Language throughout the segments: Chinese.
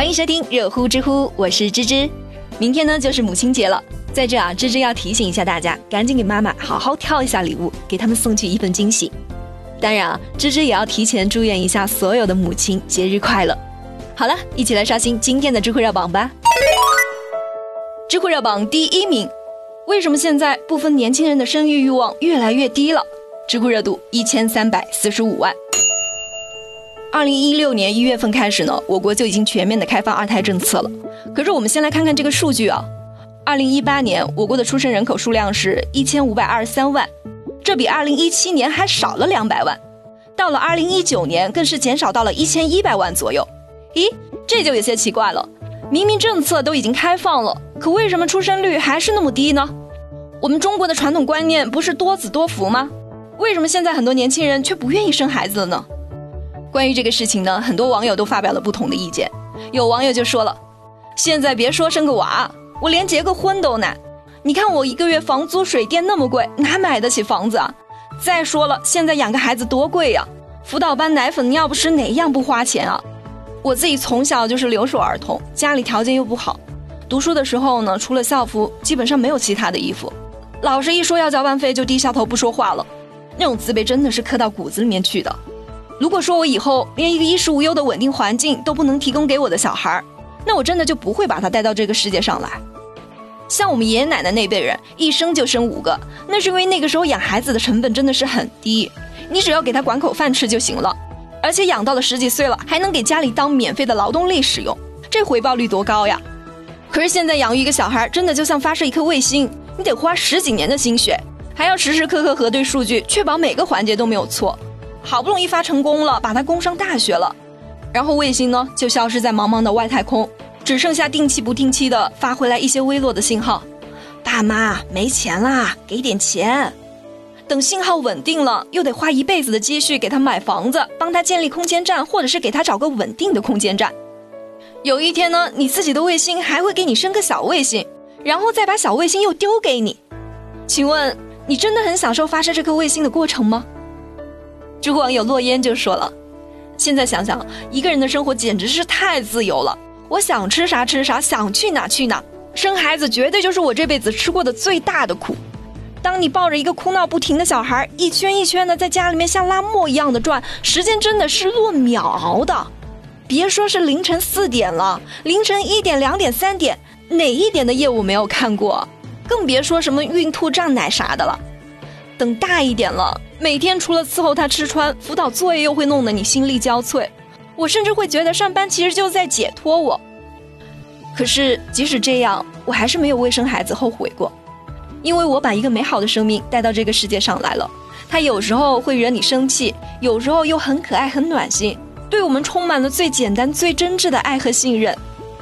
欢迎收听热乎知乎，我是芝芝。明天呢就是母亲节了，在这啊，芝芝要提醒一下大家，赶紧给妈妈好好挑一下礼物，给他们送去一份惊喜。当然啊，芝芝也要提前祝愿一下所有的母亲节日快乐。好了，一起来刷新今天的知乎热榜吧。知乎热榜第一名，为什么现在部分年轻人的生育欲望越来越低了？知乎热度一千三百四十五万。二零一六年一月份开始呢，我国就已经全面的开放二胎政策了。可是我们先来看看这个数据啊，二零一八年我国的出生人口数量是一千五百二十三万，这比二零一七年还少了两百万。到了二零一九年，更是减少到了一千一百万左右。咦，这就有些奇怪了，明明政策都已经开放了，可为什么出生率还是那么低呢？我们中国的传统观念不是多子多福吗？为什么现在很多年轻人却不愿意生孩子了呢？关于这个事情呢，很多网友都发表了不同的意见。有网友就说了：“现在别说生个娃，我连结个婚都难。你看我一个月房租水电那么贵，哪买得起房子啊？再说了，现在养个孩子多贵呀！辅导班、奶粉、尿不湿哪样不花钱啊？我自己从小就是留守儿童，家里条件又不好，读书的时候呢，除了校服，基本上没有其他的衣服。老师一说要交班费，就低下头不说话了，那种自卑真的是刻到骨子里面去的。”如果说我以后连一个衣食无忧的稳定环境都不能提供给我的小孩儿，那我真的就不会把他带到这个世界上来。像我们爷爷奶奶那辈人，一生就生五个，那是因为那个时候养孩子的成本真的是很低，你只要给他管口饭吃就行了，而且养到了十几岁了，还能给家里当免费的劳动力使用，这回报率多高呀！可是现在养育一个小孩，真的就像发射一颗卫星，你得花十几年的心血，还要时时刻刻核对数据，确保每个环节都没有错。好不容易发成功了，把它供上大学了，然后卫星呢就消失在茫茫的外太空，只剩下定期不定期的发回来一些微弱的信号。爸妈没钱啦，给点钱。等信号稳定了，又得花一辈子的积蓄给他买房子，帮他建立空间站，或者是给他找个稳定的空间站。有一天呢，你自己的卫星还会给你生个小卫星，然后再把小卫星又丢给你。请问你真的很享受发射这颗卫星的过程吗？知乎网友落烟就说了：“现在想想，一个人的生活简直是太自由了。我想吃啥吃啥，想去哪去哪。生孩子绝对就是我这辈子吃过的最大的苦。当你抱着一个哭闹不停的小孩，一圈一圈的在家里面像拉磨一样的转，时间真的是论秒熬的。别说是凌晨四点了，凌晨一点、两点、三点，哪一点的业务没有看过？更别说什么孕吐胀奶啥的了。等大一点了。”每天除了伺候他吃穿，辅导作业又会弄得你心力交瘁。我甚至会觉得上班其实就在解脱我。可是即使这样，我还是没有为生孩子后悔过，因为我把一个美好的生命带到这个世界上来了。他有时候会惹你生气，有时候又很可爱很暖心，对我们充满了最简单最真挚的爱和信任。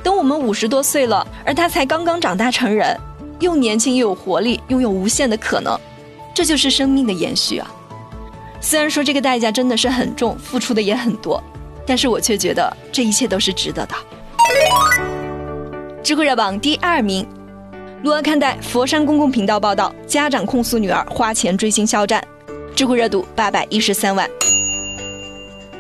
等我们五十多岁了，而他才刚刚长大成人，又年轻又有活力，拥有无限的可能，这就是生命的延续啊！虽然说这个代价真的是很重，付出的也很多，但是我却觉得这一切都是值得的。知乎热榜第二名，如何看待佛山公共频道报道家长控诉女儿花钱追星肖战？知乎热度八百一十三万。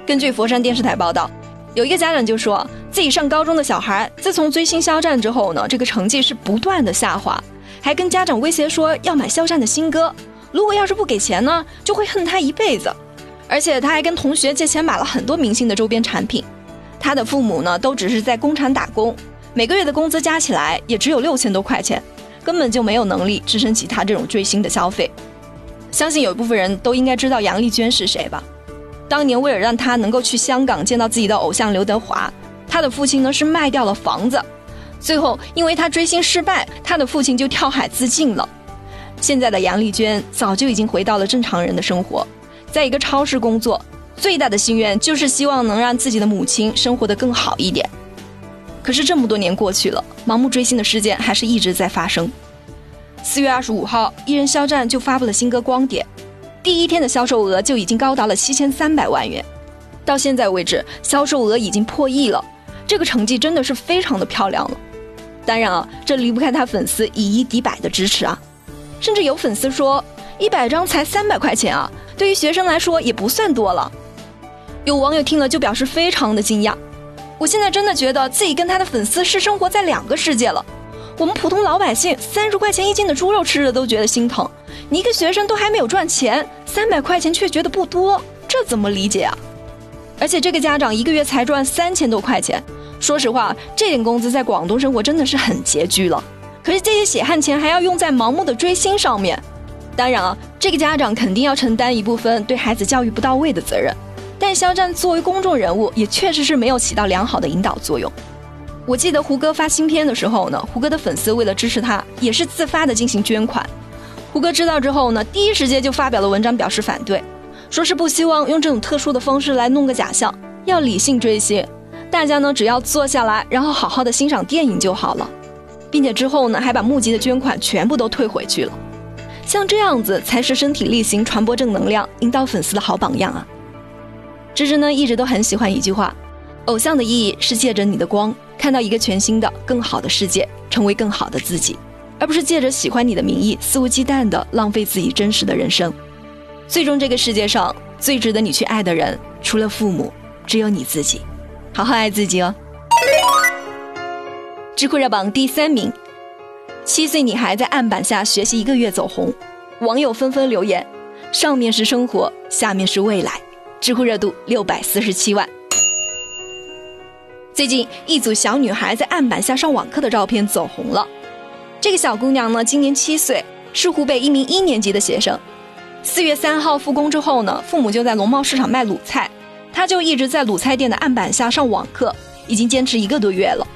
根据佛山电视台报道，有一个家长就说自己上高中的小孩自从追星肖战之后呢，这个成绩是不断的下滑，还跟家长威胁说要买肖战的新歌。如果要是不给钱呢，就会恨他一辈子。而且他还跟同学借钱买了很多明星的周边产品。他的父母呢，都只是在工厂打工，每个月的工资加起来也只有六千多块钱，根本就没有能力支撑起他这种追星的消费。相信有一部分人都应该知道杨丽娟是谁吧？当年为了让她能够去香港见到自己的偶像刘德华，他的父亲呢是卖掉了房子。最后因为他追星失败，他的父亲就跳海自尽了。现在的杨丽娟早就已经回到了正常人的生活，在一个超市工作，最大的心愿就是希望能让自己的母亲生活得更好一点。可是这么多年过去了，盲目追星的事件还是一直在发生。四月二十五号，艺人肖战就发布了新歌《光点》，第一天的销售额就已经高达了七千三百万元，到现在为止，销售额已经破亿了，这个成绩真的是非常的漂亮了。当然啊，这离不开他粉丝以一敌百的支持啊。甚至有粉丝说，一百张才三百块钱啊，对于学生来说也不算多了。有网友听了就表示非常的惊讶，我现在真的觉得自己跟他的粉丝是生活在两个世界了。我们普通老百姓三十块钱一斤的猪肉吃着都觉得心疼，你一个学生都还没有赚钱，三百块钱却觉得不多，这怎么理解啊？而且这个家长一个月才赚三千多块钱，说实话，这点工资在广东生活真的是很拮据了。可是这些血汗钱还要用在盲目的追星上面，当然啊，这个家长肯定要承担一部分对孩子教育不到位的责任。但肖战作为公众人物，也确实是没有起到良好的引导作用。我记得胡歌发新片的时候呢，胡歌的粉丝为了支持他，也是自发的进行捐款。胡歌知道之后呢，第一时间就发表了文章表示反对，说是不希望用这种特殊的方式来弄个假象，要理性追星，大家呢只要坐下来，然后好好的欣赏电影就好了，并且之后呢还把募集的捐款全部都退回去了。像这样子才是身体力行传播正能量、引导粉丝的好榜样啊！芝芝呢一直都很喜欢一句话。偶像的意义是借着你的光，看到一个全新的、更好的世界，成为更好的自己，而不是借着喜欢你的名义，肆无忌惮地浪费自己真实的人生。最终，这个世界上最值得你去爱的人，除了父母，只有你自己。好好爱自己哦。知乎热榜第三名：七岁女孩在案板下学习一个月走红，网友纷纷留言：上面是生活，下面是未来。知乎热度六百四十七万。最近，一组小女孩在案板下上网课的照片走红了。这个小姑娘呢，今年七岁，是湖北一名一年级的学生。四月三号复工之后呢，父母就在农贸市场卖卤菜，她就一直在卤菜店的案板下上网课，已经坚持一个多月了。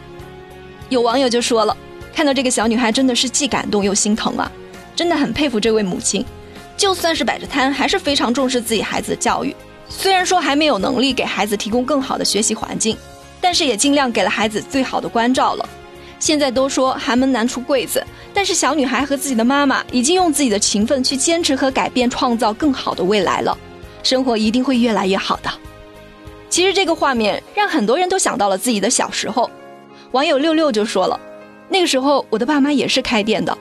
有网友就说了，看到这个小女孩真的是既感动又心疼啊，真的很佩服这位母亲，就算是摆着摊，还是非常重视自己孩子的教育。虽然说还没有能力给孩子提供更好的学习环境。但是也尽量给了孩子最好的关照了。现在都说寒门难出贵子，但是小女孩和自己的妈妈已经用自己的勤奋去坚持和改变，创造更好的未来了。生活一定会越来越好的。其实这个画面让很多人都想到了自己的小时候。网友六六就说了，那个时候我的爸妈也是开店的，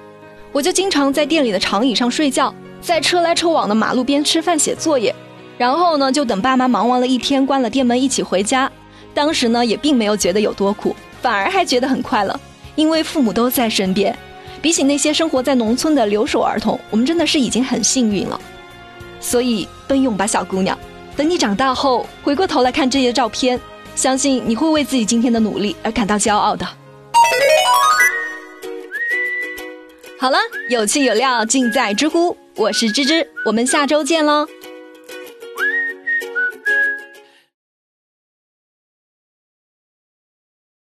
我就经常在店里的长椅上睡觉，在车来车往的马路边吃饭写作业，然后呢就等爸妈忙完了一天关了店门一起回家。当时呢，也并没有觉得有多苦，反而还觉得很快乐，因为父母都在身边。比起那些生活在农村的留守儿童，我们真的是已经很幸运了。所以奔勇吧，小姑娘！等你长大后回过头来看这些照片，相信你会为自己今天的努力而感到骄傲的。好了，有趣有料尽在知乎，我是芝芝，我们下周见喽。